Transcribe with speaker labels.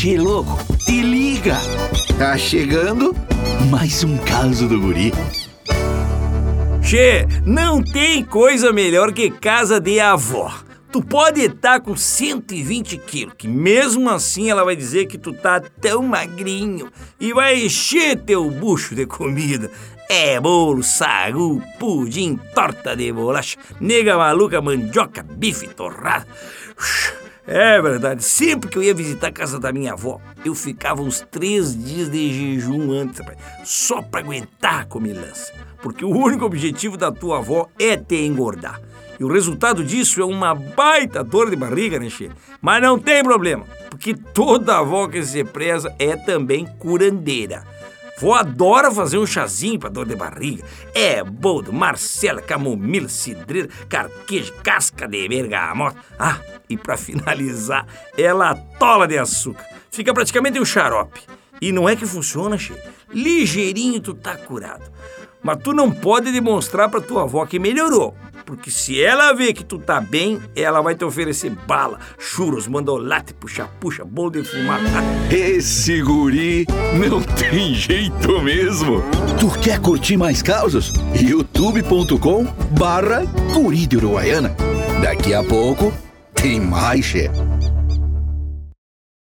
Speaker 1: Che, louco, te liga! Tá chegando mais um caso do guri.
Speaker 2: Che, não tem coisa melhor que casa de avó. Tu pode estar com 120 quilos, que mesmo assim ela vai dizer que tu tá tão magrinho e vai encher teu bucho de comida. É bolo, sagu, pudim, torta de bolacha, nega maluca, mandioca, bife torrado. É verdade, sempre que eu ia visitar a casa da minha avó, eu ficava uns três dias de jejum antes, rapaz, só pra aguentar a comilança. Porque o único objetivo da tua avó é te engordar. E o resultado disso é uma baita dor de barriga, né, Che? Mas não tem problema, porque toda avó que se preza é também curandeira. Vó adora fazer um chazinho pra dor de barriga. É boldo, marcela, camomila, cidreira, carqueja, casca de bergamota. Ah, e pra finalizar, ela tola de açúcar. Fica praticamente um xarope. E não é que funciona, che. Ligeirinho tu tá curado. Mas tu não pode demonstrar pra tua avó que melhorou. Porque se ela vê que tu tá bem, ela vai te oferecer bala, churros, mandolate, puxa-puxa, bolo de fumar.
Speaker 1: Esse guri não tem jeito mesmo. Tu quer curtir mais causas? youtube.com barra guri de Uruguaiana. Daqui a pouco tem mais, chefe.